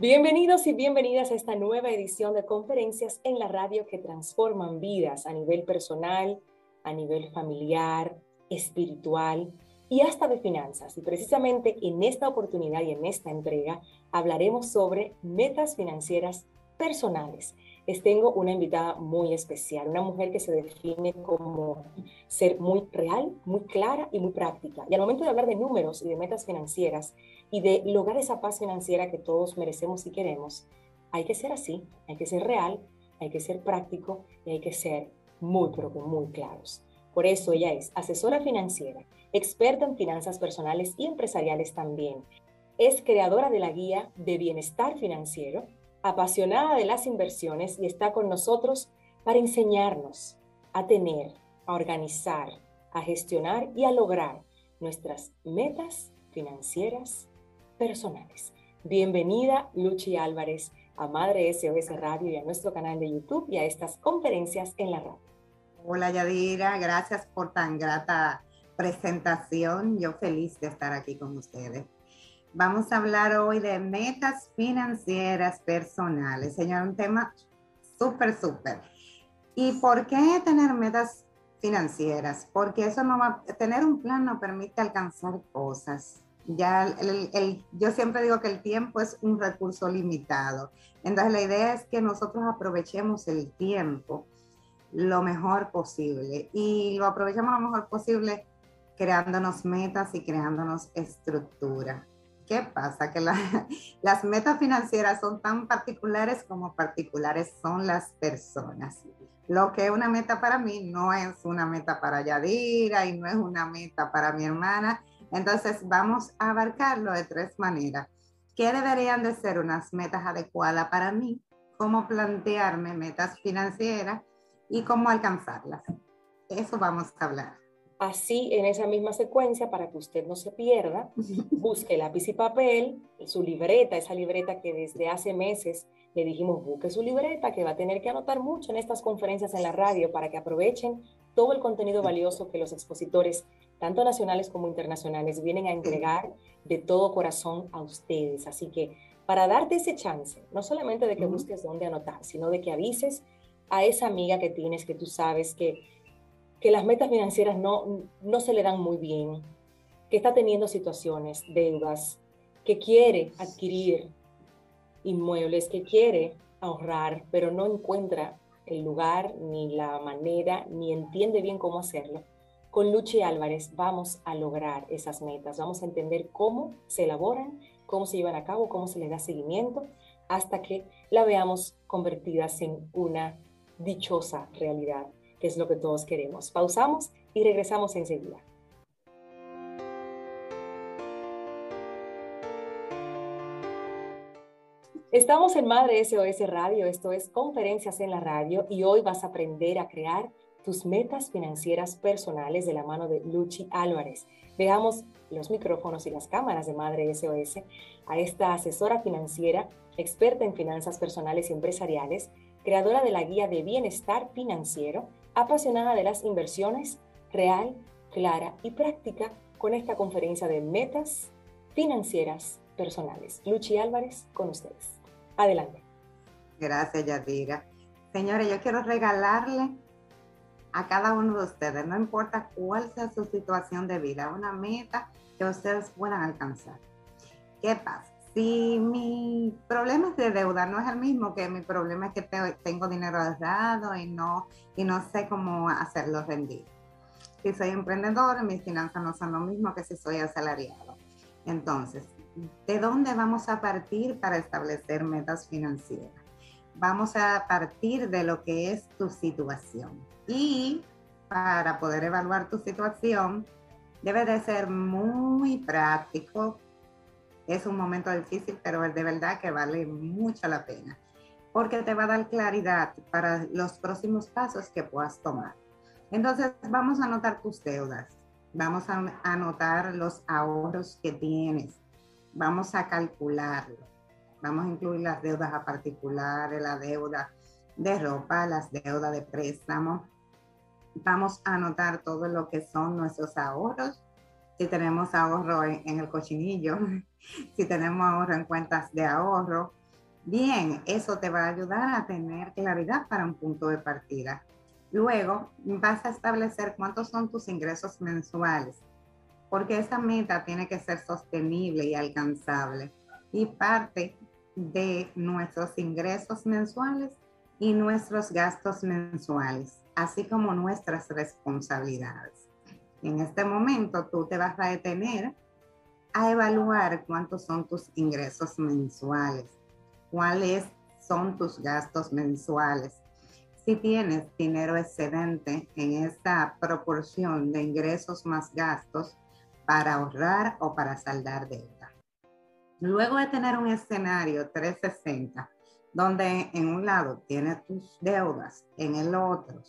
Bienvenidos y bienvenidas a esta nueva edición de conferencias en la radio que transforman vidas a nivel personal, a nivel familiar, espiritual y hasta de finanzas. Y precisamente en esta oportunidad y en esta entrega hablaremos sobre metas financieras personales. Les tengo una invitada muy especial, una mujer que se define como ser muy real, muy clara y muy práctica. Y al momento de hablar de números y de metas financieras y de lograr esa paz financiera que todos merecemos y queremos, hay que ser así, hay que ser real, hay que ser práctico y hay que ser muy, pero muy claros. Por eso ella es asesora financiera, experta en finanzas personales y empresariales también. Es creadora de la guía de bienestar financiero, apasionada de las inversiones y está con nosotros para enseñarnos a tener, a organizar, a gestionar y a lograr nuestras metas financieras personales. Bienvenida Luchi Álvarez a Madre SOS Radio y a nuestro canal de YouTube y a estas conferencias en la radio. Hola Yadira, gracias por tan grata presentación. Yo feliz de estar aquí con ustedes. Vamos a hablar hoy de metas financieras personales. Señor, un tema súper, súper. ¿Y por qué tener metas financieras? Porque eso no va, tener un plan no permite alcanzar cosas. Ya el, yo siempre digo que el tiempo es un recurso limitado. Entonces la idea es que nosotros aprovechemos el tiempo lo mejor posible y lo aprovechamos lo mejor posible creándonos metas y creándonos estructura. ¿Qué pasa? Que las metas financieras son tan particulares como particulares son las personas. Lo que es una meta para mí no es una meta para Yadira y no es una meta para mi hermana. Entonces vamos a abarcarlo de tres maneras. ¿Qué deberían de ser unas metas adecuadas para mí? ¿Cómo plantearme metas financieras? y cómo alcanzarlas. Eso vamos a hablar. Así, en esa misma secuencia, para que usted no se pierda, busque lápiz y papel, su libreta, esa libreta que desde hace meses le dijimos, busque su libreta, que va a tener que anotar mucho en estas conferencias en la radio para que aprovechen todo el contenido valioso que los expositores, tanto nacionales como internacionales, vienen a entregar de todo corazón a ustedes. Así que para darte ese chance, no solamente de que busques dónde anotar, sino de que avises a esa amiga que tienes, que tú sabes que, que las metas financieras no, no se le dan muy bien, que está teniendo situaciones, deudas, que quiere adquirir inmuebles, que quiere ahorrar, pero no encuentra el lugar, ni la manera, ni entiende bien cómo hacerlo. Con Luchi Álvarez vamos a lograr esas metas, vamos a entender cómo se elaboran, cómo se llevan a cabo, cómo se les da seguimiento, hasta que la veamos convertidas en una dichosa realidad, que es lo que todos queremos. Pausamos y regresamos enseguida. Estamos en Madre SOS Radio, esto es Conferencias en la Radio y hoy vas a aprender a crear tus metas financieras personales de la mano de Luchi Álvarez. Veamos los micrófonos y las cámaras de Madre SOS a esta asesora financiera, experta en finanzas personales y empresariales, creadora de la guía de bienestar financiero, apasionada de las inversiones, real, clara y práctica con esta conferencia de metas financieras personales. Luchi Álvarez con ustedes. Adelante. Gracias, Yadira. Señores, yo quiero regalarle a cada uno de ustedes, no importa cuál sea su situación de vida, una meta que ustedes puedan alcanzar. ¿Qué pasa? Si mi problema es de deuda no es el mismo que mi problema es que tengo dinero ahorrado y no, y no sé cómo hacerlo rendir. Si soy emprendedor, mis finanzas no son lo mismo que si soy asalariado. Entonces, ¿de dónde vamos a partir para establecer metas financieras? Vamos a partir de lo que es tu situación. Y para poder evaluar tu situación, debe de ser muy práctico, es un momento difícil, pero de verdad que vale mucho la pena, porque te va a dar claridad para los próximos pasos que puedas tomar. Entonces, vamos a anotar tus deudas, vamos a anotar los ahorros que tienes, vamos a calcularlo, vamos a incluir las deudas a particulares, la deuda de ropa, las deudas de préstamo. Vamos a anotar todo lo que son nuestros ahorros si tenemos ahorro en, el cochinillo, si tenemos ahorro en cuentas de ahorro, Bien, eso te va a ayudar a tener claridad para un punto de partida. Luego vas a establecer cuántos son tus ingresos mensuales, porque esa meta tiene que ser sostenible y alcanzable. Y parte de nuestros ingresos mensuales y nuestros gastos mensuales, así como nuestras responsabilidades. En este momento tú te vas a detener a evaluar cuántos son tus ingresos mensuales cuáles son tus gastos mensuales. Si tienes dinero excedente en esta proporción de ingresos más gastos para ahorrar o para saldar deuda. Luego de tener un escenario 360, donde en un lado tienes tus deudas, en el otro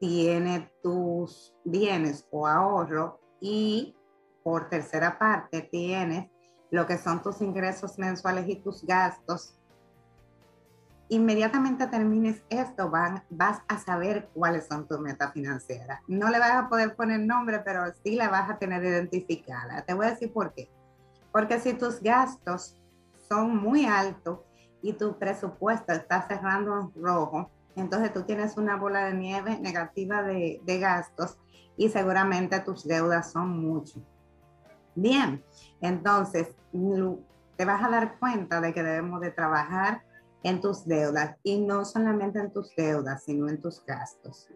tiene tus bienes o ahorro y por tercera parte tienes lo que son tus ingresos mensuales y tus gastos, inmediatamente termines esto, vas a saber cuáles son tus metas financieras. No le vas a poder poner nombre, pero sí la vas a tener identificada. Te voy a decir por qué. Porque si tus gastos son muy altos y tu presupuesto está cerrando en rojo, entonces tú tienes una bola de nieve negativa de, de gastos y seguramente tus deudas son mucho. Bien, entonces te vas a dar cuenta de que debemos de trabajar en tus deudas y no solamente en tus deudas, sino en tus gastos.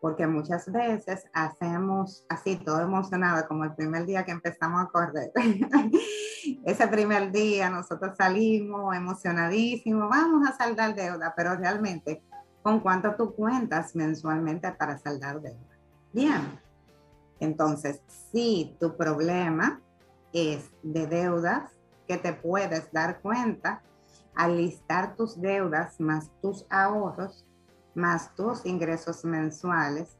Porque muchas veces hacemos así, todo emocionado, como el primer día que empezamos a correr. Ese primer día nosotros salimos emocionadísimos, vamos a saldar deuda, pero realmente, ¿con cuánto tú cuentas mensualmente para saldar deuda? Bien, entonces, si tu problema es de deudas, que te puedes dar cuenta al listar tus deudas más tus ahorros, más tus ingresos mensuales,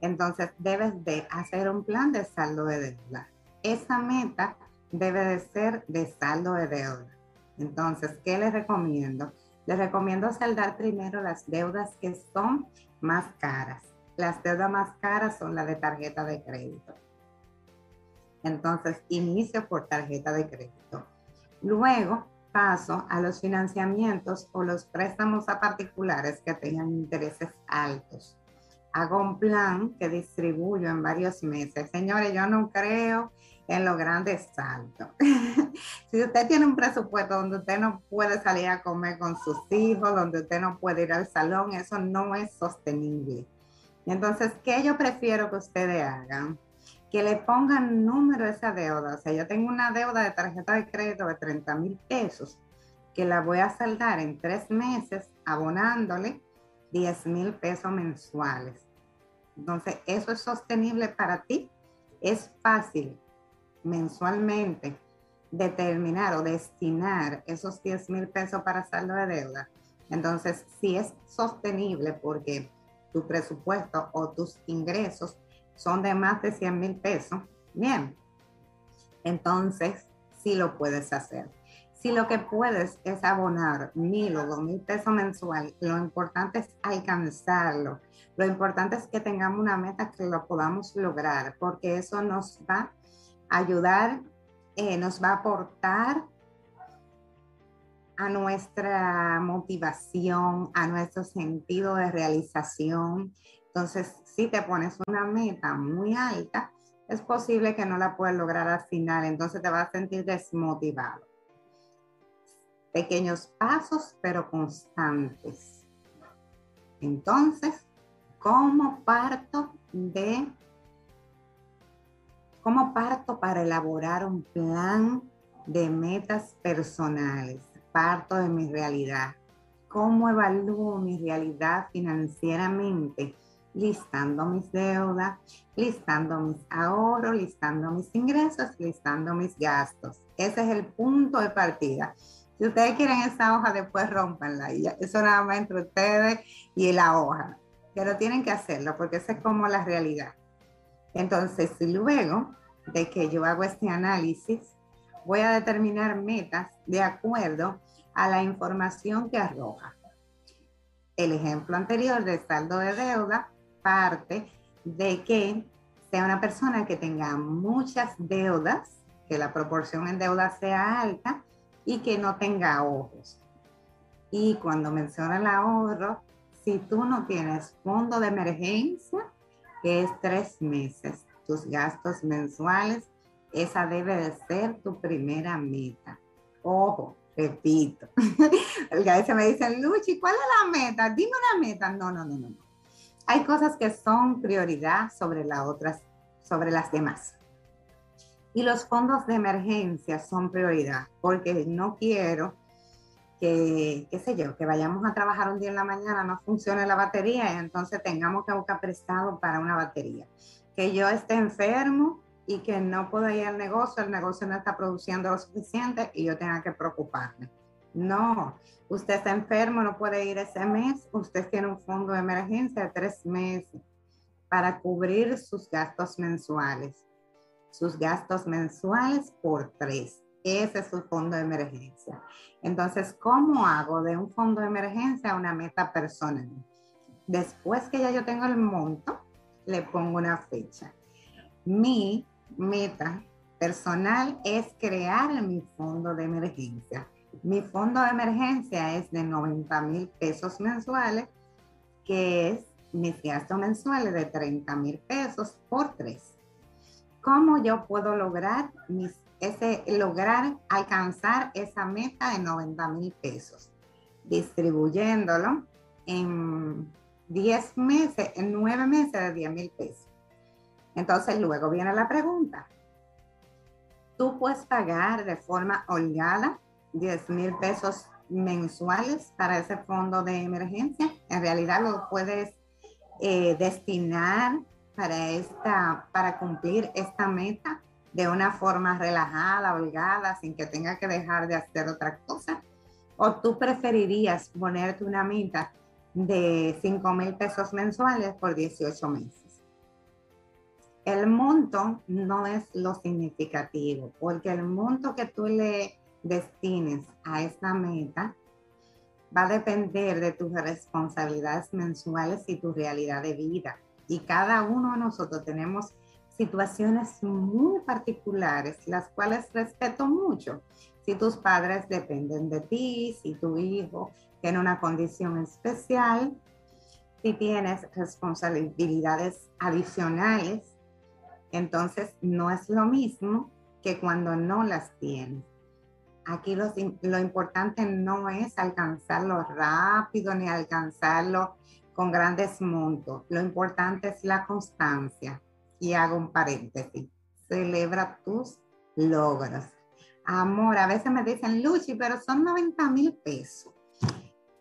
entonces debes de hacer un plan de saldo de deuda. Esa meta debe de ser de saldo de deuda. Entonces, ¿qué les recomiendo? Les recomiendo saldar primero las deudas que son más caras. Las deudas más caras son las de tarjeta de crédito. Entonces, inicio por tarjeta de crédito. Luego paso a los financiamientos o los préstamos a particulares que tengan intereses altos. Hago un plan que distribuyo en varios meses. Señores, yo no creo en los grandes saltos. si usted tiene un presupuesto donde usted no puede salir a comer con sus hijos, donde usted no puede ir al salón, eso no es sostenible. Entonces, ¿qué yo prefiero que ustedes hagan? Que le pongan número a esa deuda. O sea, yo tengo una deuda de tarjeta de crédito de 30 mil pesos que la voy a saldar en tres meses abonándole 10 mil pesos mensuales. Entonces, ¿eso es sostenible para ti? Es fácil mensualmente determinar o destinar esos 10 mil pesos para saldo de deuda. Entonces, sí es sostenible porque tu presupuesto o tus ingresos son de más de 100 mil pesos, bien, entonces sí lo puedes hacer. Si lo que puedes es abonar mil o dos mil pesos mensual, lo importante es alcanzarlo. Lo importante es que tengamos una meta que lo podamos lograr, porque eso nos va a ayudar, eh, nos va a aportar a nuestra motivación, a nuestro sentido de realización. Entonces, si te pones una meta muy alta, es posible que no la puedas lograr al final, entonces te vas a sentir desmotivado. Pequeños pasos, pero constantes. Entonces, ¿cómo parto de cómo parto para elaborar un plan de metas personales? Parto de mi realidad. ¿Cómo evalúo mi realidad financieramente? Listando mis deudas, listando mis ahorros, listando mis ingresos, listando mis gastos. Ese es el punto de partida. Si ustedes quieren esa hoja, después rompanla. Eso nada más entre ustedes y la hoja. Pero tienen que hacerlo porque esa es como la realidad. Entonces, luego de que yo hago este análisis, voy a determinar metas de acuerdo a la información que arroja. El ejemplo anterior de saldo de deuda parte de que sea una persona que tenga muchas deudas, que la proporción en deuda sea alta y que no tenga ahorros. Y cuando menciona el ahorro, si tú no tienes fondo de emergencia, que es tres meses, tus gastos mensuales, esa debe de ser tu primera meta. Ojo, repito. Porque a veces me dicen, Luchi, ¿cuál es la meta? Dime una meta. No, no, no, no. Hay cosas que son prioridad sobre las otras, sobre las demás. Y los fondos de emergencia son prioridad, porque no quiero que, qué sé yo, que vayamos a trabajar un día en la mañana, no funcione la batería y entonces tengamos que buscar prestado para una batería. Que yo esté enfermo y que no pueda ir al negocio, el negocio no está produciendo lo suficiente y yo tenga que preocuparme. No, usted está enfermo, no puede ir ese mes, usted tiene un fondo de emergencia de tres meses para cubrir sus gastos mensuales sus gastos mensuales por tres. Ese es su fondo de emergencia. Entonces, ¿cómo hago de un fondo de emergencia una meta personal? Después que ya yo tengo el monto, le pongo una fecha. Mi meta personal es crear mi fondo de emergencia. Mi fondo de emergencia es de 90 mil pesos mensuales, que es mis gastos mensuales de 30 mil pesos por tres. ¿Cómo yo puedo lograr, ese, lograr alcanzar esa meta de 90 mil pesos? Distribuyéndolo en 10 meses, en 9 meses de 10 mil pesos. Entonces luego viene la pregunta. ¿Tú puedes pagar de forma holgada 10 mil pesos mensuales para ese fondo de emergencia? En realidad lo puedes eh, destinar para, esta, para cumplir esta meta de una forma relajada, holgada, sin que tenga que dejar de hacer otra cosa? ¿O tú preferirías ponerte una meta de 5 mil pesos mensuales por 18 meses? El monto no es lo significativo, porque el monto que tú le destines a esta meta va a depender de tus responsabilidades mensuales y tu realidad de vida y cada uno de nosotros tenemos situaciones muy particulares, las cuales respeto mucho. Si tus padres dependen de ti, si tu hijo tiene una condición especial, si tienes responsabilidades adicionales, entonces no es lo mismo que cuando no las tienes. Aquí lo, importante no es alcanzarlo rápido ni alcanzarlo con grandes montos. Lo importante es la constancia. Y hago un paréntesis. Celebra tus logros. Amor, a veces me dicen, Luchi, pero son 90 mil pesos.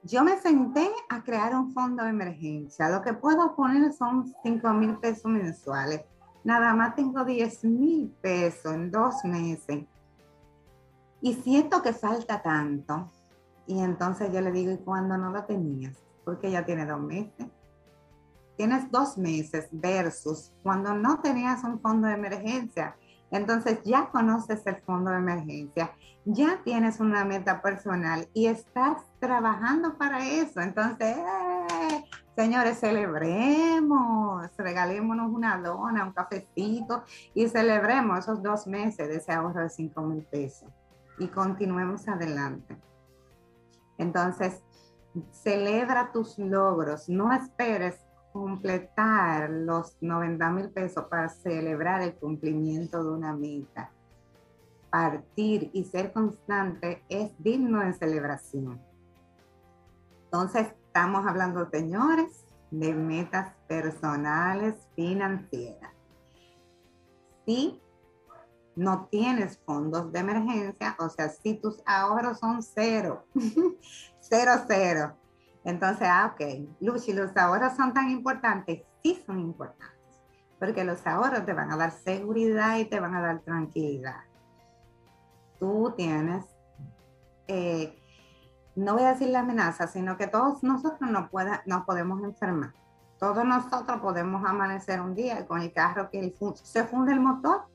Yo me senté a crear un fondo de emergencia. Lo que puedo poner son 5 mil pesos mensuales. Nada más tengo 10 mil pesos en dos meses. Y siento que falta tanto. Y entonces yo le digo, ¿y cuándo no lo tenías? porque ya tiene dos meses. Tienes dos meses versus cuando no tenías un fondo de emergencia. Entonces ya conoces el fondo de emergencia, ya tienes una meta personal y estás trabajando para eso. Entonces, ¡eh! Señores, celebremos, regalémonos una dona, un cafecito y celebremos esos dos meses de ese ahorro de 5 mil pesos y continuemos adelante. Entonces, celebra tus logros, no esperes completar los 90 mil pesos para celebrar el cumplimiento de una meta. Partir y ser constante es digno de celebración. Entonces, estamos hablando, señores, de metas personales financieras. Si no tienes fondos de emergencia, o sea, si tus ahorros son cero, cero, cero. Entonces, ah, ok, Lucy, los ahorros son tan importantes, sí son importantes, porque los ahorros te van a dar seguridad y te van a dar tranquilidad. Tú tienes, eh, no voy a decir la amenaza, sino que todos nosotros no nos podemos enfermar. Todos nosotros podemos amanecer un día con el carro que se funde el motor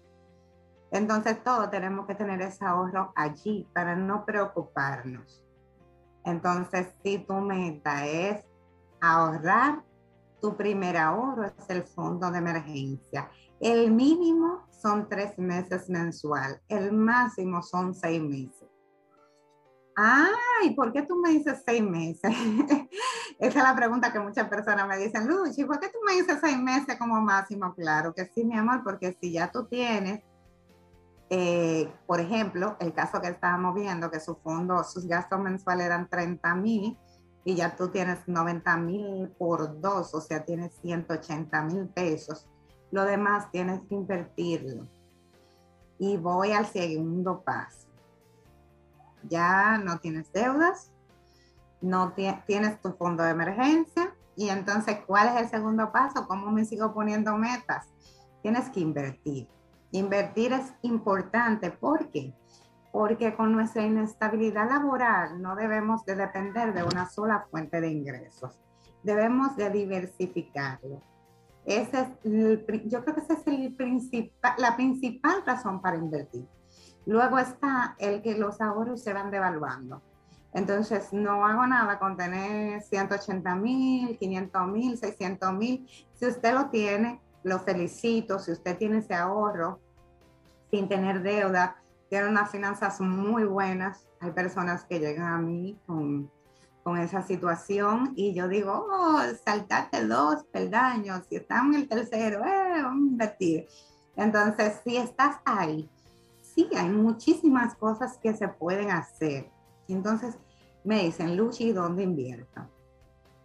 entonces todos tenemos que tener ese ahorro allí para no preocuparnos. Entonces, si tu meta es ahorrar, tu primer ahorro es el fondo de emergencia. El mínimo son tres meses mensual, el máximo son seis meses. Ay, ¿por qué tú me dices seis meses? Esa es la pregunta que muchas personas me dicen, Luchi, ¿por qué tú me dices seis meses como máximo? Claro que sí, mi amor, porque si ya tú tienes, eh, por ejemplo, el caso que estábamos viendo, que su fondo, sus gastos mensuales eran 30 mil y ya tú tienes 90 mil por dos, o sea, tienes 180 mil pesos, lo demás tienes que invertirlo. Y voy al segundo paso ya no tienes deudas, no tienes tu fondo de emergencia. Y entonces, ¿cuál es el segundo paso? ¿Cómo me sigo poniendo metas? Tienes que invertir. Invertir es importante. ¿Por qué? Porque con nuestra inestabilidad laboral no debemos de depender de una sola fuente de ingresos. Debemos de diversificarlo. Ese es yo creo que esa es el principal, la principal razón para invertir Luego está el que los ahorros se van devaluando. Entonces, no hago nada con tener 180 mil, 500 mil, 600 mil. Si usted lo tiene, lo felicito. Si usted tiene ese ahorro sin tener deuda, tiene unas finanzas muy buenas. Hay personas que llegan a mí con, esa situación y yo digo, oh, saltate dos peldaños. Si están en el tercero, eh, vamos a invertir. Entonces, si estás ahí, sí, hay muchísimas cosas que se pueden hacer. Entonces me dicen, Luchi, ¿dónde invierto?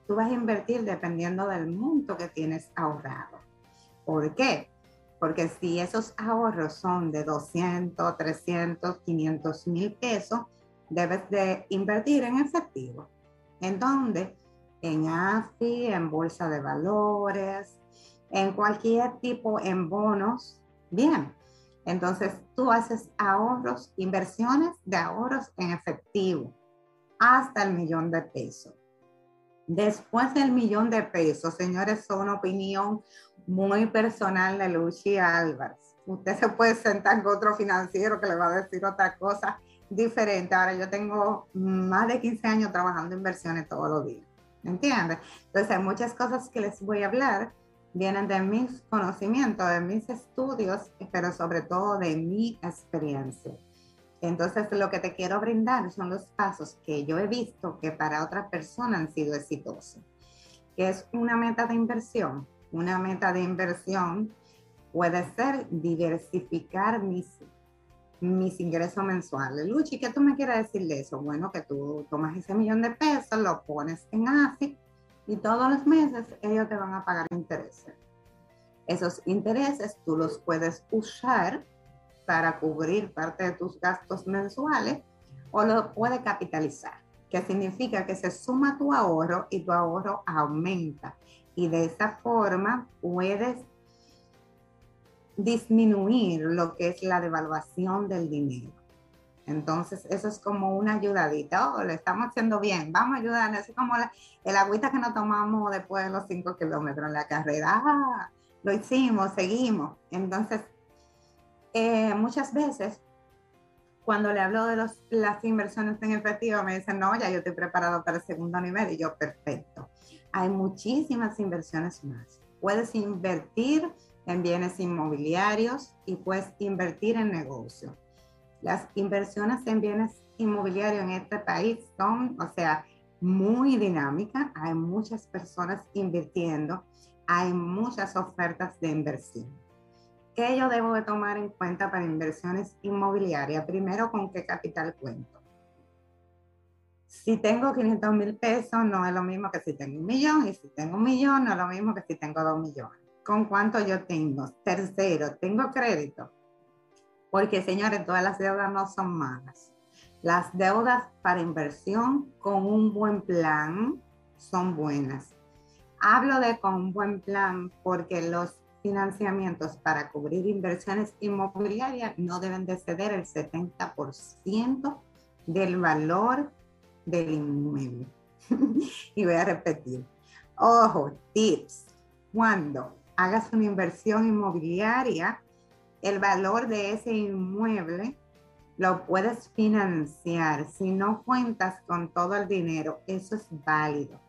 Tú vas a invertir dependiendo del monto que tienes ahorrado. ¿Por qué? Porque si esos ahorros son de 200, 300, 500 mil pesos, debes de invertir en efectivo. ¿En dónde? En AFI, en bolsa de valores, en cualquier tipo, en bonos. Bien, entonces, tú haces ahorros, inversiones de ahorros en efectivo hasta el millón de pesos. Después del millón de pesos, señores, es una opinión muy personal de Lucy Álvarez. Usted se puede sentar con otro financiero que le va a decir otra cosa diferente. Ahora yo tengo más de 15 años trabajando inversiones todos los días. ¿Me entiendes? Entonces hay muchas cosas que les voy a hablar vienen de mis conocimientos, de mis estudios, pero sobre todo de mi experiencia. Entonces, lo que te quiero brindar son los pasos que yo he visto que para otras personas han sido exitosos. Que es una meta de inversión. Una meta de inversión puede ser diversificar mis, mis ingresos mensuales. Luchi, ¿qué tú me quieres decir de eso? Bueno, que tú tomas ese millón de pesos, lo pones en AFI y todos los meses ellos te van a pagar intereses. Esos intereses tú los puedes usar para cubrir parte de tus gastos mensuales o lo puedes capitalizar, que significa que se suma tu ahorro y tu ahorro aumenta. Y de esa forma puedes disminuir lo que es la devaluación del dinero. Entonces, eso es como una ayudadita. Oh, le estamos haciendo bien, vamos a ayudar. Es como el agüita que nos tomamos después de los cinco kilómetros en la carrera. Ah, lo hicimos, seguimos. Entonces, eh, muchas veces, cuando le hablo de los, las inversiones en efectivo, me dicen, no, ya yo estoy preparado para el segundo nivel. Y yo, perfecto. Hay muchísimas inversiones más. Puedes invertir en bienes inmobiliarios y puedes invertir en negocios las inversiones en bienes inmobiliarios en este país son, o sea, muy dinámicas. Hay muchas personas invirtiendo, hay muchas ofertas de inversión. ¿Qué yo debo de tomar en cuenta para inversiones inmobiliarias? Primero, ¿con qué capital cuento? Si tengo 500 mil pesos, no es lo mismo que si tengo un millón, y si tengo un millón, no es lo mismo que si tengo dos millones. ¿Con cuánto yo tengo? Tercero, ¿tengo crédito? Porque señores, todas las deudas no son malas. Las deudas para inversión con un buen plan son buenas. Hablo de con un buen plan porque los financiamientos para cubrir inversiones inmobiliarias no deben de el 70% del valor del inmueble. y voy a repetir. Ojo, tips. Cuando hagas una inversión inmobiliaria, el valor de ese inmueble lo puedes financiar. Si no cuentas con todo el dinero, eso es válido.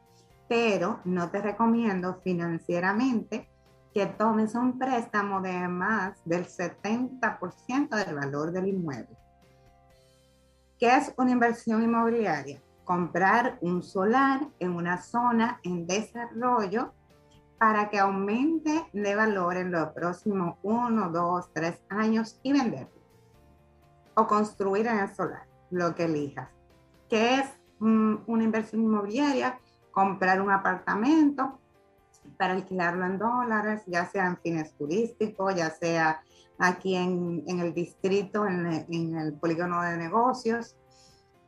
Pero no te recomiendo financieramente que tomes un préstamo de más del 70% del valor del inmueble. ¿Qué es una inversión inmobiliaria? Comprar un solar en una zona en desarrollo para que aumente de valor en los próximos uno, dos, tres años y venderlo. O construir en el solar, lo que elijas. ¿Qué es mm, una inversión inmobiliaria? Comprar un apartamento para alquilarlo en dólares, ya sea en fines turísticos, ya sea aquí en, el distrito, en, en el polígono de negocios,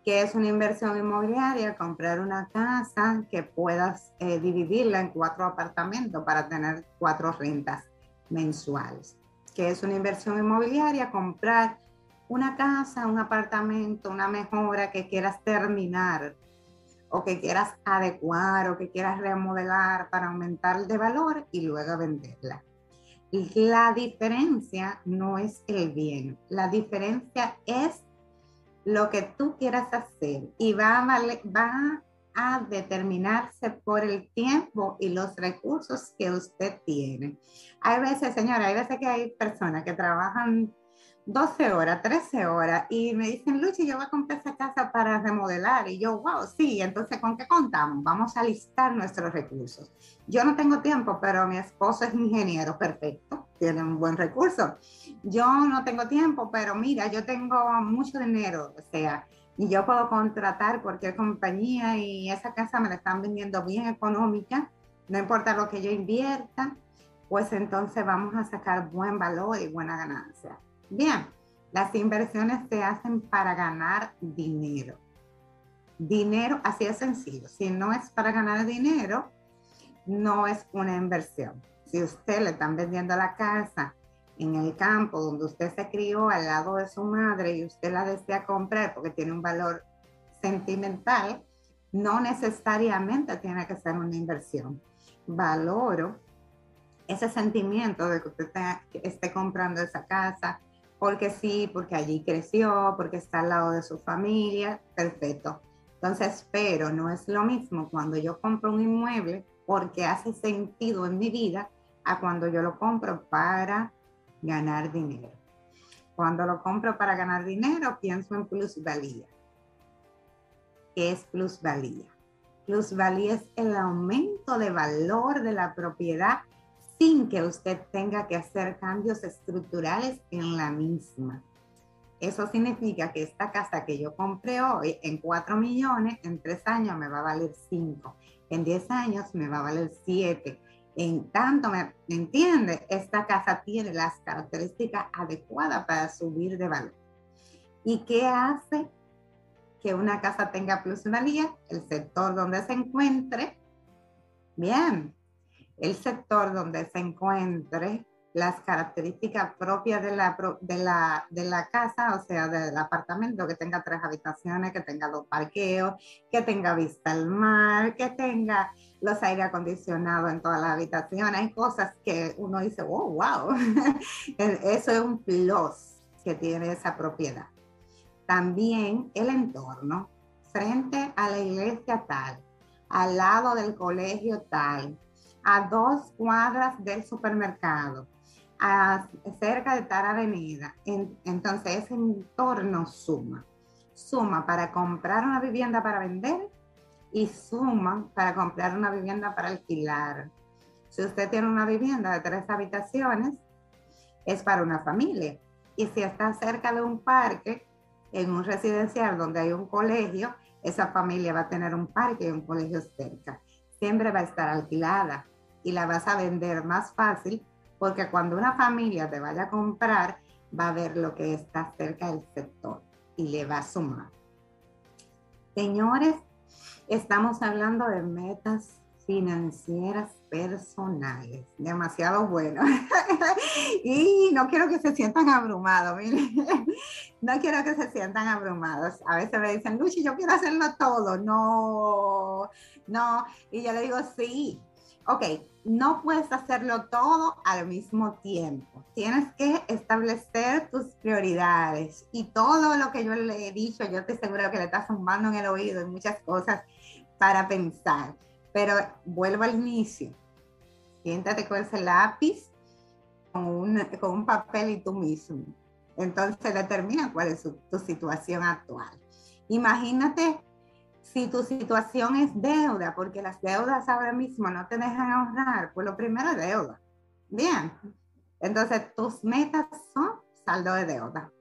que es una inversión inmobiliaria, comprar una casa que puedas eh, dividirla en cuatro apartamentos para tener cuatro rentas mensuales. Que es una inversión inmobiliaria, comprar una casa, un apartamento, una mejora que quieras terminar o que quieras adecuar o que quieras remodelar para aumentar de valor y luego venderla. La diferencia no es el bien, la diferencia es lo que tú quieras hacer y va a, va determinarse por el tiempo y los recursos que usted tiene. Hay veces, señora, hay veces que hay personas que trabajan 12 horas, 13 horas y me dicen, Luchi, yo voy a comprar esa casa para remodelar. Y yo, wow, sí, entonces, ¿con qué contamos? Vamos a listar nuestros recursos. Yo no tengo tiempo, pero mi esposo es ingeniero, perfecto, tiene un buen recurso. Yo no tengo tiempo, pero mira, yo tengo mucho dinero, o sea, y yo puedo contratar cualquier compañía y esa casa me la están vendiendo bien económica, no importa lo que yo invierta, pues entonces vamos a sacar buen valor y buena ganancia. Bien, las inversiones se hacen para ganar dinero. Dinero, así es sencillo. Si no es para ganar dinero, no es una inversión. Si usted le están vendiendo la casa en el campo donde usted se crió al lado de su madre y usted la desea comprar porque tiene un valor sentimental, no necesariamente tiene que ser una inversión. Valoro ese sentimiento de que usted esté comprando esa casa, porque sí, porque allí creció, porque está al lado de su familia, perfecto. Entonces, pero no es lo mismo cuando yo compro un inmueble porque hace sentido en mi vida a cuando yo lo compro para ganar dinero. Cuando lo compro para ganar dinero, pienso en plusvalía. ¿Qué es plusvalía? Plusvalía es el aumento de valor de la propiedad sin que usted tenga que hacer cambios estructurales en la misma. Eso significa que esta casa que yo compré hoy en 4 millones, en 3 años me va a valer 5, en 10 años me va a valer 7. En tanto, ¿me entiende? Esta casa tiene las características adecuadas para subir de valor. ¿Y qué hace que una casa tenga plusvalía? El sector donde se encuentre. Bien, el sector donde se encuentre las características propias de la, de, la, de la casa, o sea, del apartamento, que tenga tres habitaciones, que tenga dos parqueos, que tenga vista al mar, que tenga los aire acondicionados en todas las habitaciones. Hay cosas que uno dice, oh, wow, eso es un plus que tiene esa propiedad. También el entorno, frente a la iglesia tal, al lado del colegio tal, a dos cuadras del supermercado, a, cerca de tal avenida. entonces ese entorno suma. Suma para comprar una vivienda para vender y suma para comprar una vivienda para alquilar. Si usted tiene una vivienda de tres habitaciones, es para una familia. Y si está cerca de un parque, en un residencial donde hay un colegio, esa familia va a tener un parque y un colegio cerca. Siempre va a estar alquilada y la vas a vender más fácil porque cuando una familia te vaya a comprar, va a ver lo que está cerca del sector y le va a sumar. Señores, estamos hablando de metas financieras personales. Demasiado bueno. y no quiero que se sientan abrumados, miren. no quiero que se sientan abrumados. A veces me dicen, Luchi, yo quiero hacerlo todo. No, no. Y yo le digo, sí, ok, no puedes hacerlo todo al mismo tiempo. Tienes que establecer tus prioridades y todo lo que yo le he dicho, yo te aseguro que le estás sumando en el oído y muchas cosas para pensar. Pero vuelvo al inicio. Siéntate con ese lápiz, con un, con papel y tú mismo. Entonces determina cuál es tu situación actual. Imagínate si tu situación es deuda, porque las deudas ahora mismo no te dejan ahorrar, pues lo primero es deuda. Bien, entonces tus metas son saldo de deuda.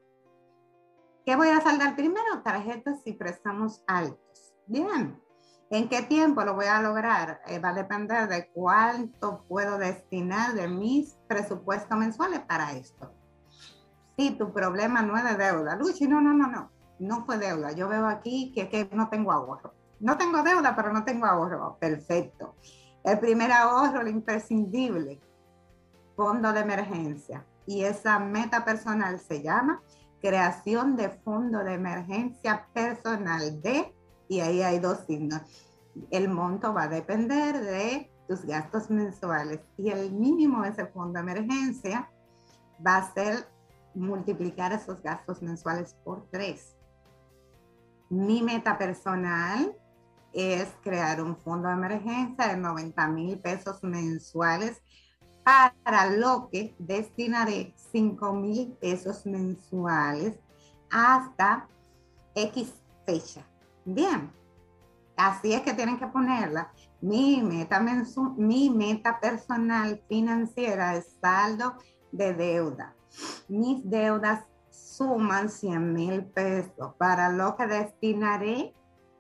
¿Qué voy a saldar primero? Tarjetas y préstamos altos. Bien, ¿en qué tiempo lo voy a lograr? Eh, va a depender de cuánto puedo destinar de mis presupuestos mensuales para esto. Si tu problema no es de deuda, Luchi, no, no, no, no no fue deuda. Yo veo aquí que, que no tengo ahorro. No tengo deuda, pero no tengo ahorro. Perfecto. El primer ahorro, el imprescindible, fondo de emergencia. Y esa meta personal se llama creación de fondo de emergencia personal de, y ahí hay dos signos. El monto va a depender de tus gastos mensuales y el mínimo de ese fondo de emergencia va a ser multiplicar esos gastos mensuales por tres. Mi meta personal es crear un fondo de emergencia de 90 mil pesos mensuales para lo que destinaré 5 mil pesos mensuales hasta X fecha. Bien, así es que tienen que ponerla. Mi meta, mi meta personal financiera es saldo de deuda. Mis deudas suman 100 mil pesos, para lo que destinaré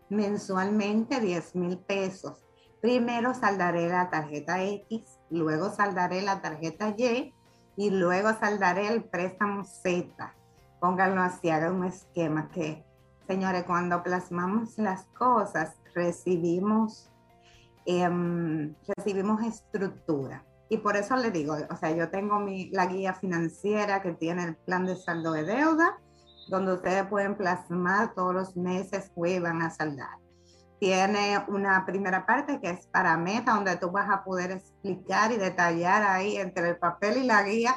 mensualmente 10 mil pesos. Primero saldaré la tarjeta X, luego saldaré la tarjeta Y y luego saldaré el préstamo Z. Pónganlo así, hagan un esquema que, señores, cuando plasmamos las cosas, recibimos, em, recibimos estructura. Y por eso le digo, o sea, yo tengo mi, la guía financiera que tiene el plan de saldo de deuda, donde ustedes pueden plasmar todos los meses que van a saldar. Tiene una primera parte que es para meta, donde tú vas a poder explicar y detallar ahí entre el papel y la guía,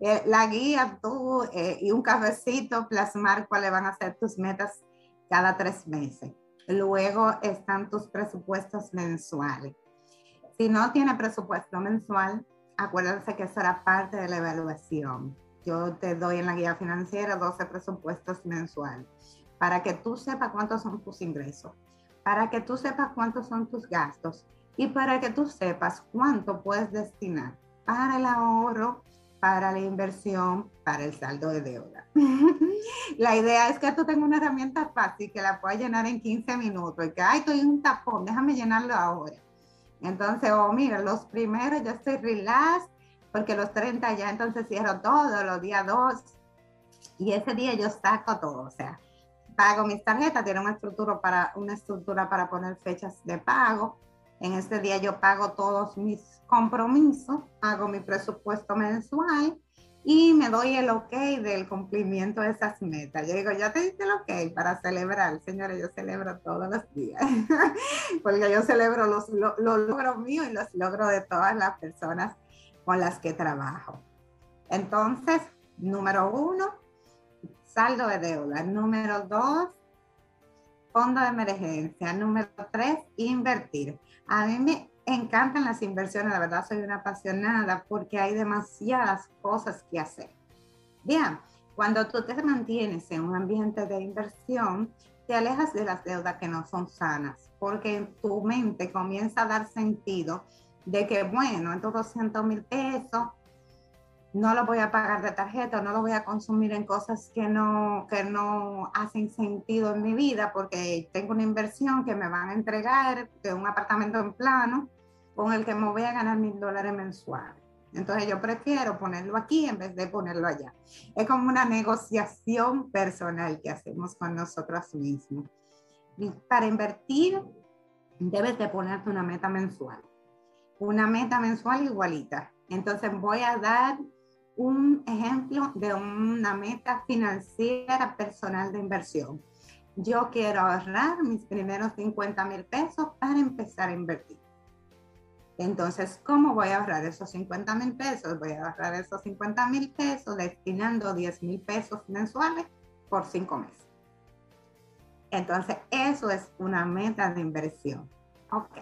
eh, la guía tú eh, y un cafecito, plasmar cuáles van a ser tus metas cada tres meses. Luego están tus presupuestos mensuales si no tiene presupuesto mensual, acuérdense que será parte de la evaluación. Yo te doy en la guía financiera 12 presupuestos mensuales para que tú sepas cuántos son tus ingresos, para que tú sepas cuántos son tus gastos y para que tú sepas cuánto puedes destinar para el ahorro, para la inversión, para el saldo de deuda. la idea es que tú tengas una herramienta fácil que la puedas llenar en 15 minutos y que, ay, estoy en un tapón, déjame llenarlo ahora entonces, oh, mira, los primeros yo estoy relax porque los 30 ya entonces cierro todo, los días 2 y ese día yo saco todo, o sea, pago mis tarjetas, tiene una estructura para, una estructura para poner fechas de pago. En este día yo pago todos mis compromisos, hago mi presupuesto mensual y me doy el ok del cumplimiento de esas metas. Yo digo, ya te diste el ok para celebrar. Señores, yo celebro todos los días, porque yo celebro los, los, logros míos y los logros de todas las personas con las que trabajo. Entonces, número uno, saldo de deuda. Número dos, fondo de emergencia. Número tres, invertir. A mí me encantan las inversiones, la verdad soy una apasionada porque hay demasiadas cosas que hacer. Bien, cuando tú te mantienes en un ambiente de inversión, te alejas de las deudas que no son sanas, porque tu mente comienza a dar sentido de que, bueno, estos 200 mil pesos no lo voy a pagar de tarjeta, no lo voy a consumir en cosas que no, que no hacen sentido en mi vida, porque tengo una inversión que me van a entregar de un apartamento en plano con el que me voy a ganar mil dólares mensuales. Entonces yo prefiero ponerlo aquí en vez de ponerlo allá. Es como una negociación personal que hacemos con nosotros mismos. Para invertir, debes de ponerte una meta mensual. Una meta mensual igualita. Entonces voy a dar un ejemplo de una meta financiera personal de inversión. Yo quiero ahorrar mis primeros 50 mil pesos para empezar a invertir. Entonces, ¿cómo voy a ahorrar esos 50 mil pesos? Voy a ahorrar esos 50 mil pesos destinando 10 mil pesos mensuales por cinco meses. Entonces, eso es una meta de inversión. Ok.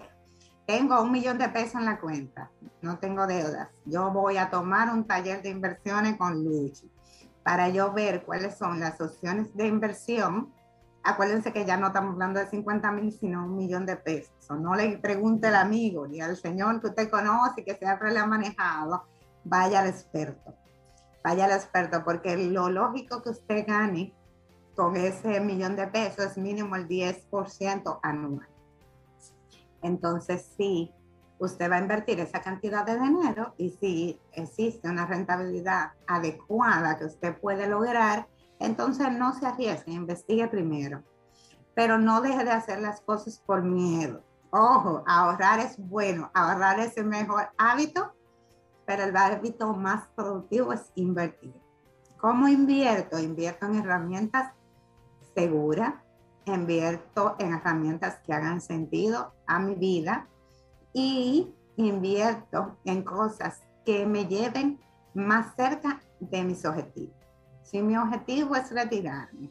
Tengo un millón de pesos en la cuenta, no tengo deudas. Yo voy a tomar un taller de inversiones con Luchi para yo ver cuáles son las opciones de inversión acuérdense que ya no estamos hablando de 50 mil, sino un millón de pesos. no le pregunte al amigo ni al señor que usted conoce que siempre le ha manejado, vaya al experto. Vaya al experto, porque lo lógico que usted gane con ese millón de pesos es mínimo el 10% anual. Entonces, sí, usted va a invertir esa cantidad de dinero y si existe una rentabilidad adecuada que usted puede lograr, entonces no se arriesgue, investigue primero. Pero no deje de hacer las cosas por miedo. Ojo, ahorrar es bueno, ahorrar es el mejor hábito, pero el hábito más productivo es invertir. ¿Cómo invierto? Invierto en herramientas seguras, invierto en herramientas que hagan sentido a mi vida y invierto en cosas que me lleven más cerca de mis objetivos. Si mi objetivo es retirarme,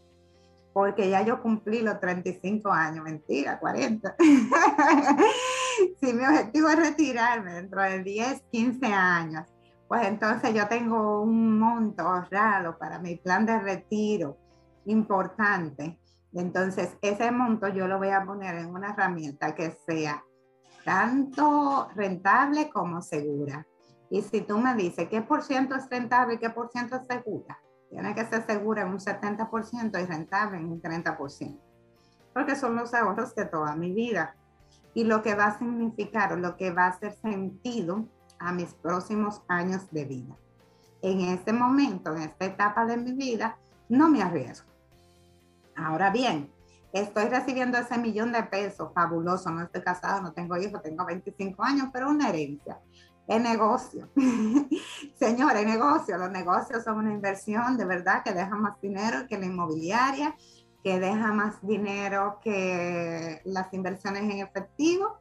porque ya yo cumplí los 35 años, mentira, 40. si mi objetivo es retirarme dentro de 10, 15 años, pues entonces yo tengo un monto ahorrado para mi plan de retiro importante. Entonces, ese monto yo lo voy a poner en una herramienta que sea tanto rentable como segura. Y si tú me dices qué por ciento es rentable y qué por ciento es segura, tiene que ser segura en un 70% y rentable en un 30%, porque son los ahorros de toda mi vida. Y lo que va a significar, lo que va a hacer sentido a mis próximos años de vida. En este momento, en esta etapa de mi vida, no me arriesgo. Ahora bien, estoy recibiendo ese millón de pesos, fabuloso, no estoy casado, no tengo hijos, tengo 25 años, pero una herencia es negocio. Señores, negocio. Los negocios son una inversión de verdad que deja más dinero que la inmobiliaria, que deja más dinero que las inversiones en efectivo.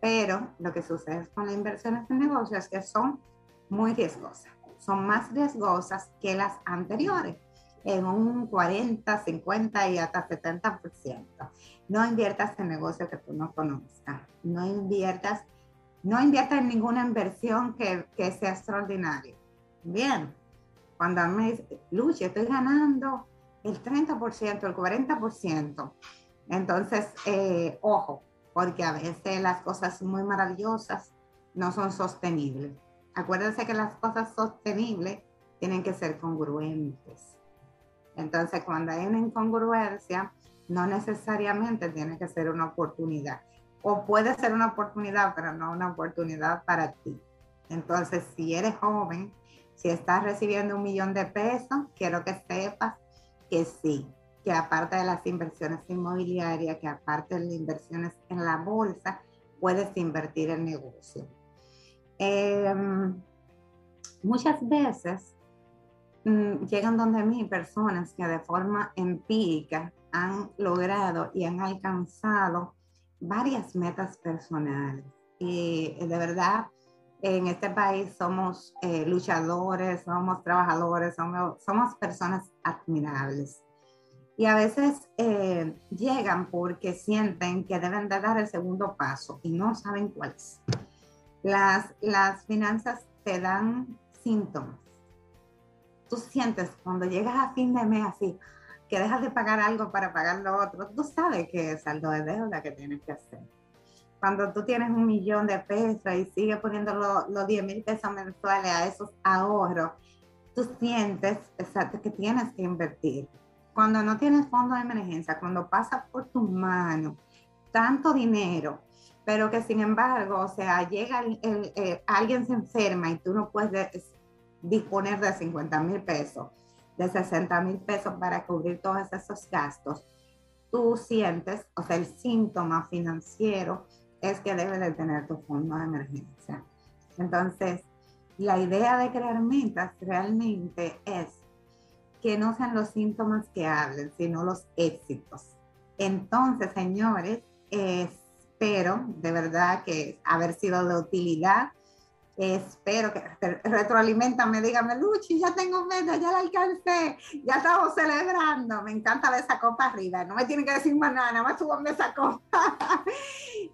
Pero lo que sucede con las inversiones en negocios es que son muy riesgosas. Son más riesgosas que las anteriores en un 40, 50 y hasta 70%. No inviertas en negocios que tú no conozcas. No inviertas no invierta en ninguna inversión que, sea extraordinaria. Bien, cuando me dice, Lucha, estoy ganando el 30%, el 40%. Entonces, eh, ojo, porque a veces las cosas muy maravillosas no son sostenibles. Acuérdense que las cosas sostenibles tienen que ser congruentes. Entonces, cuando hay una incongruencia, no necesariamente tiene que ser una oportunidad o puede ser una oportunidad, pero no una oportunidad para ti. Entonces, si eres joven, si estás recibiendo un millón de pesos, quiero que sepas que sí, que aparte de las inversiones inmobiliarias, que aparte de las inversiones en la bolsa, puedes invertir en negocio. Em, muchas veces llegan donde mí personas que de forma empírica han logrado y han alcanzado varias metas personales. Y de verdad, en este país somos eh, luchadores, somos trabajadores, somos, somos, personas admirables. Y a veces eh, llegan porque sienten que deben de dar el segundo paso y no saben cuál es. Las, las finanzas te dan síntomas. Tú sientes cuando llegas a fin de mes así, que dejas de pagar algo para pagar lo otro, tú sabes que es saldo de deuda que tienes que hacer. Cuando tú tienes un millón de pesos y sigues poniendo los 10 mil pesos mensuales a esos ahorros, tú sientes exacto, que tienes que invertir. Cuando no tienes fondo de emergencia, cuando pasa por tu mano tanto dinero, pero que sin embargo, o sea, llega eh, alguien se enferma y tú no puedes disponer de 50 mil pesos de 60 mil pesos para cubrir todos esos gastos, tú sientes, o sea, el síntoma financiero es que debes de tener tu fondo de emergencia. Entonces, la idea de crear metas realmente es que no sean los síntomas que hablen, sino los éxitos. Entonces, señores, espero de verdad que haber sido de utilidad Espero que retroalimentame, dígame, Luchi, ya tengo meta, ya la alcancé, ya estamos celebrando. Me encanta ver esa copa arriba. No me tienen que decir más nada, nada más subanme esa copa.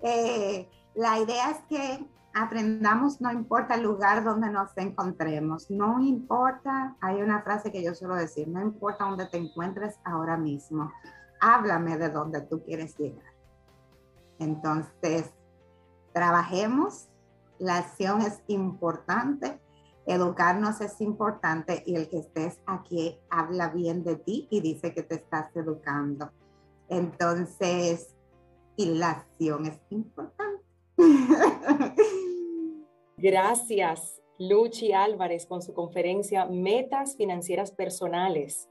Eh, la idea es que aprendamos, no importa el lugar donde nos encontremos, no importa, hay una frase que yo suelo decir, no importa dónde te encuentres ahora mismo, háblame de dónde tú quieres llegar. Entonces, trabajemos, la acción es importante, educarnos es importante y el que estés aquí habla bien de ti y dice que te estás educando. Entonces, la acción es importante. Gracias, Luchi Álvarez, con su conferencia Metas Financieras Personales.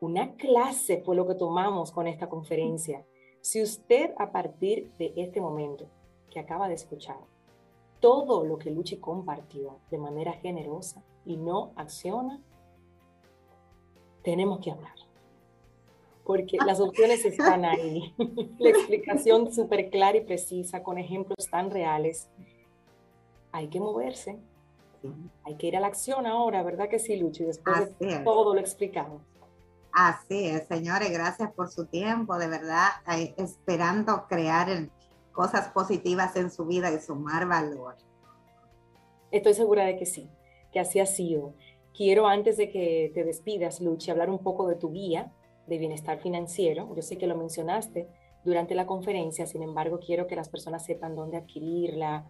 Una clase fue lo que tomamos con esta conferencia. Si usted a partir de este momento que acaba de escuchar todo lo que Luchi compartió de manera generosa y no acciona, tenemos que hablar. Porque las opciones están ahí. La explicación súper clara y precisa, con ejemplos tan reales. Hay que moverse. Hay que ir a la acción ahora, ¿verdad que sí, Luchi? Después de todo lo explicado. Así es, señores, gracias por su tiempo, de verdad, eh, esperando crear cosas positivas en su vida y sumar valor. Estoy segura de que sí, que así ha sido. Quiero, antes de que te despidas, Luchi, hablar un poco de tu guía de bienestar financiero. Yo sé que lo mencionaste durante la conferencia, sin embargo, quiero que las personas sepan dónde adquirirla,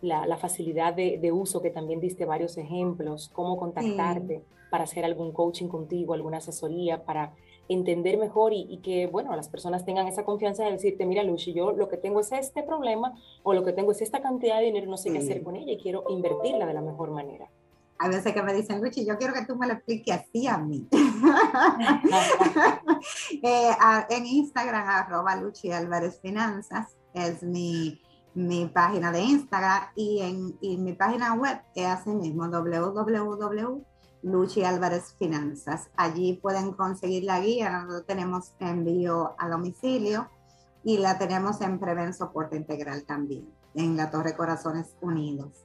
la, facilidad de, uso, que también diste varios ejemplos, cómo contactarte para hacer algún coaching contigo, alguna asesoría, para entender mejor y, que, bueno, las personas tengan esa confianza de decirte, mira, Luchi, yo lo que tengo es este problema o lo que tengo es esta cantidad de dinero, no sé qué hacer con ella y quiero invertirla de la mejor manera. A veces que me dicen, Luchi, yo quiero que tú me lo expliques así a mí. Eh, en Instagram, arroba Luchi Álvarez Finanzas, es mi mi página de Instagram y en mi página web es así mismo www.luchi Álvarez Finanzas. Allí pueden conseguir la guía, nosotros tenemos envío a domicilio y la tenemos en Preven Soporte Integral también, en la Torre Corazones Unidos.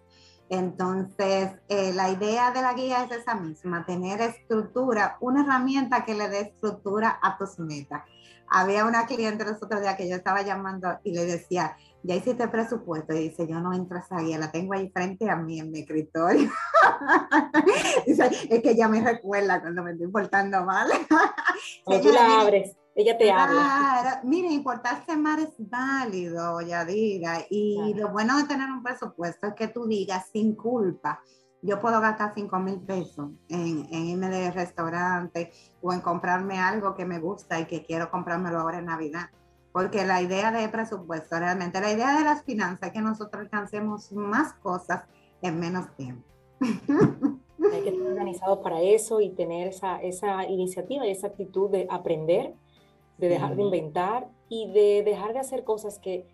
Entonces, eh, la idea de la guía es esa misma, tener estructura, una herramienta que le dé estructura a tus metas. Había una cliente los otros días que yo estaba llamando y le decía, ya hiciste presupuesto y dice, yo no entro a esa guía, la tengo ahí frente a mí en mi escritorio. dice, es que ella me recuerda cuando me estoy portando mal. Cuando tú la abres, ella te habla. Mire, importarse mal es válido, Yadira, y lo bueno de tener un presupuesto es que tú digas sin culpa, yo puedo gastar 5 mil pesos en, en, irme de restaurante o en comprarme algo que me gusta y que quiero comprármelo ahora en Navidad porque la idea de presupuesto, realmente la idea de las finanzas es que nosotros alcancemos más cosas en menos tiempo. Hay que estar organizados para eso y tener esa, esa iniciativa y esa actitud de aprender, de dejar de inventar y de dejar de hacer cosas que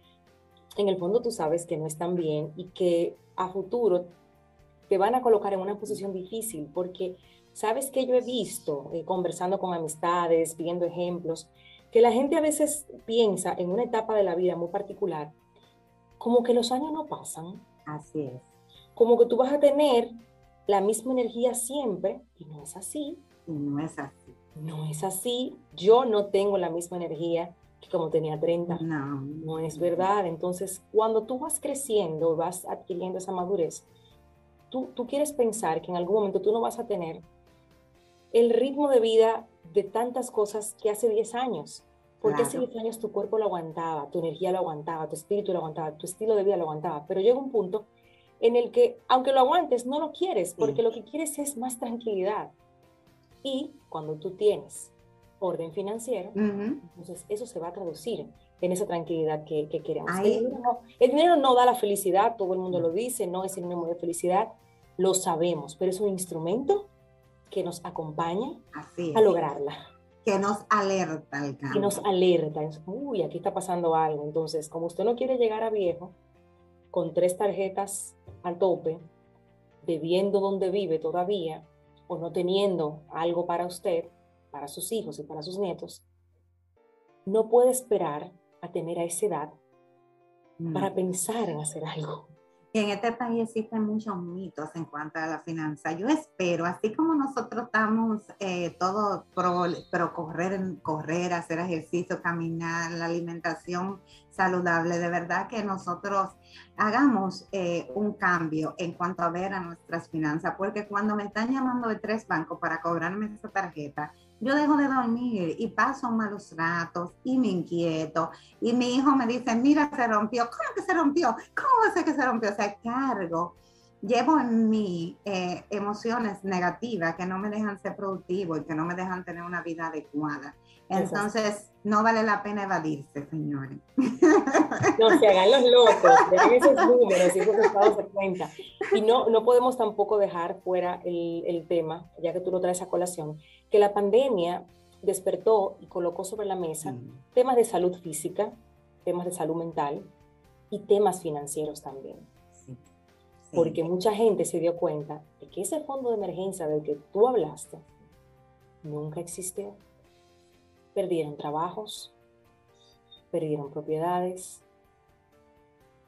en el fondo tú sabes que no están bien y que a futuro te van a colocar en una posición difícil porque sabes que yo he visto eh, conversando con amistades, viendo ejemplos, que la gente a veces piensa en una etapa de la vida muy particular, como que los años no pasan. Así es. Como que tú vas a tener la misma energía siempre, y no es así. no es así. No es así. Yo no tengo la misma energía que como tenía 30. No. No es verdad. Entonces, cuando tú vas creciendo, vas adquiriendo esa madurez, tú, tú quieres pensar que en algún momento tú no vas a tener el ritmo de vida de tantas cosas que hace 10 años. Porque hace 10 años tu cuerpo lo aguantaba, tu energía lo aguantaba, tu espíritu lo aguantaba, tu estilo de vida lo aguantaba. Pero llega un punto en el que, aunque lo aguantes, no lo quieres, porque lo que quieres es más tranquilidad. Y cuando tú tienes orden financiero, entonces eso se va a traducir en esa tranquilidad que, queremos. El dinero, no, el dinero, no, da la felicidad, todo el mundo lo dice, no es sinónimo de felicidad, lo sabemos, pero es un instrumento que nos acompaña a lograrla. Que nos alerta el Que nos alerta. Uy, aquí está pasando algo. Entonces, como usted no quiere llegar a viejo con tres tarjetas al tope, debiendo donde vive todavía, o no teniendo algo para usted, para sus hijos y para sus nietos, no puede esperar a tener a esa edad para pensar en hacer algo en este país existen muchos mitos en cuanto a la finanza. Yo espero, así como nosotros estamos eh, todos pro, correr, correr, hacer ejercicio, caminar, la alimentación saludable, de verdad que nosotros hagamos eh, un cambio en cuanto a ver a nuestras finanzas, porque cuando me están llamando de tres bancos para cobrarme esa tarjeta, yo dejo de dormir y paso malos ratos y me inquieto. Y mi hijo me dice, mira, se rompió. ¿Cómo que se rompió? ¿Cómo va a ser que se rompió? O sea, cargo llevo en mí eh, emociones negativas que no me dejan ser productivo y que no me dejan tener una vida adecuada. Entonces, no vale la pena evadirse, señores. No, se hagan los locos, dejen esos números y esos estados de cuenta. Y no, no podemos tampoco dejar fuera el, el tema, ya que tú lo traes a colación, que la pandemia despertó y colocó sobre la mesa temas de salud física, temas de salud mental y temas financieros también porque mucha gente se dio cuenta de que ese fondo de emergencia del que tú hablaste nunca existió. Perdieron trabajos, perdieron propiedades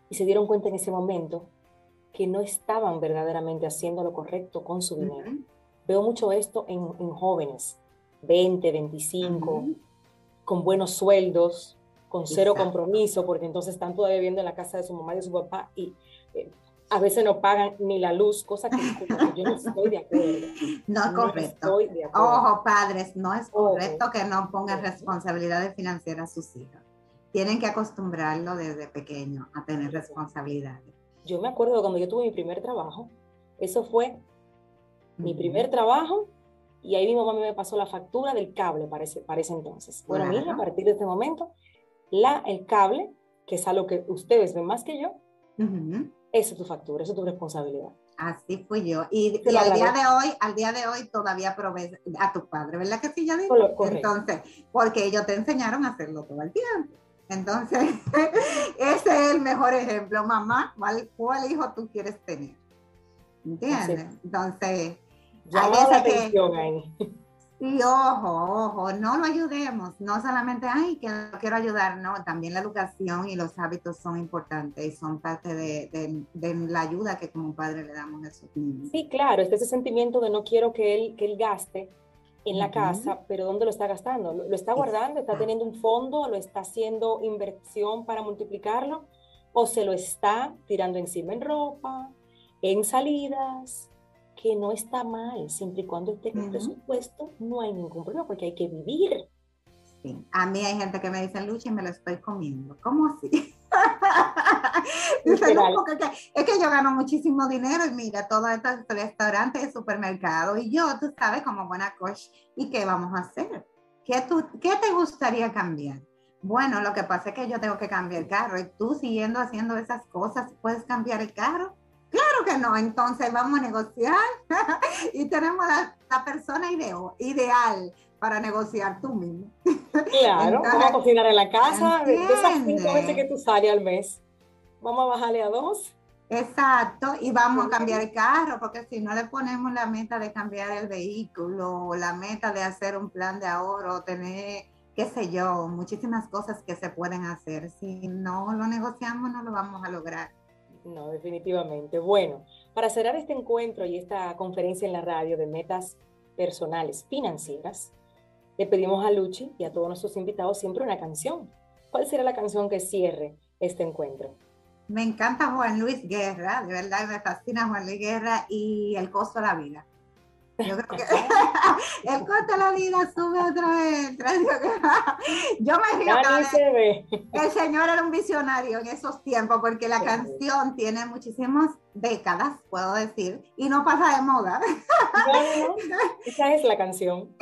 y se dieron cuenta en ese momento que no estaban verdaderamente haciendo lo correcto con su dinero. Veo mucho esto en, jóvenes, 20, 25, con buenos sueldos, con cero compromiso, porque entonces están todavía viviendo en la casa de su mamá y de su papá y eh, a veces no pagan ni la luz, cosa que, yo no estoy de acuerdo. No es correcto. Ojo, padres, no es correcto que no pongan responsabilidades financieras a sus hijos. Tienen que acostumbrarlo desde pequeño a tener responsabilidades. Yo me acuerdo cuando yo tuve mi primer trabajo, eso fue mi primer trabajo y ahí mi mamá me pasó la factura del cable para ese, para ese entonces. Bueno, mira, a partir de este momento, la, el cable, que es algo que ustedes ven más que yo, esa es tu factura, esa es tu responsabilidad. Así fui yo. Y, al día de hoy, al día de hoy todavía provees a tu padre, ¿verdad que sí, ya digo? Entonces, porque ellos te enseñaron a hacerlo todo el tiempo. Entonces, ese es el mejor ejemplo. Mamá, ¿cuál, cuál hijo tú quieres tener? ¿Entiendes? Entonces, ya hay veces que... Ahí. Y ojo, ojo, no lo ayudemos, no solamente, ay, que lo quiero ayudar, no, también la educación y los hábitos son importantes y son parte de, la ayuda que como padre le damos a su niños. Sí, claro, es ese sentimiento de no quiero que él, que él gaste en la casa, pero ¿dónde lo está gastando? ¿Lo, está guardando? ¿Está teniendo un fondo? ¿Lo está haciendo inversión para multiplicarlo? ¿O se lo está tirando encima en ropa, en salidas, que no está mal, siempre y cuando esté en el presupuesto, no hay ningún problema, porque hay que vivir. Sí. A mí hay gente que me dice, Lucha, y me lo estoy comiendo. ¿Cómo así? es que yo gano muchísimo dinero y mira, todo estos restaurantes, supermercados, y yo, tú sabes, como buena coach, ¿y qué vamos a hacer? ¿Qué, tú, ¿Qué te gustaría cambiar? Bueno, lo que pasa es que yo tengo que cambiar el carro y tú siguiendo haciendo esas cosas, ¿puedes cambiar el carro? Claro que no, entonces vamos a negociar y tenemos la, persona ideal para negociar tú mismo. Claro, vamos a cocinar en la casa, de esas cinco veces que tú sales al mes, vamos a bajarle a dos. Exacto, y vamos a cambiar el carro, porque si no le ponemos la meta de cambiar el vehículo, la meta de hacer un plan de ahorro, tener, qué sé yo, muchísimas cosas que se pueden hacer, si no lo negociamos no lo vamos a lograr. No, definitivamente. Bueno, para cerrar este encuentro y esta conferencia en la radio de metas personales financieras, le pedimos a Luchi y a todos nuestros invitados siempre una canción. ¿Cuál será la canción que cierre este encuentro? Me encanta Juan Luis Guerra, de verdad me fascina Juan Luis Guerra y el costo de la vida. Yo creo que el costo de la vida sube otra vez. Yo me río cada vez. El señor era un visionario en esos tiempos porque la canción tiene muchísimas décadas, puedo decir, y no pasa de moda. Esa es la canción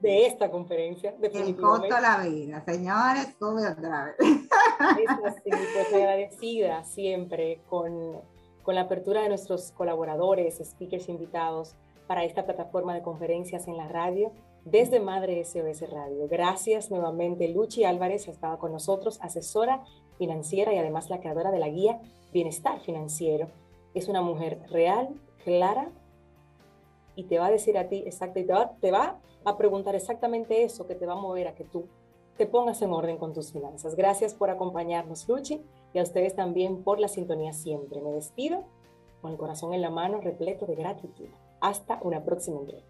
de esta conferencia. El costo de la vida, señores, sube otra vez. Es así, pues agradecida siempre con, con la apertura de nuestros colaboradores, speakers invitados para esta plataforma de conferencias en la radio desde Madre SOS Radio. Gracias nuevamente, Luchi Álvarez, ha estado con nosotros, asesora financiera y además la creadora de la guía Bienestar Financiero. Es una mujer real, clara y te va a decir a ti exacto, y te va, te va a preguntar exactamente eso que te va a mover a que tú te pongas en orden con tus finanzas. Gracias por acompañarnos, Luchi, y a ustedes también por la sintonía siempre. Me despido con el corazón en la mano, repleto de gratitud. Hasta una próxima entrega.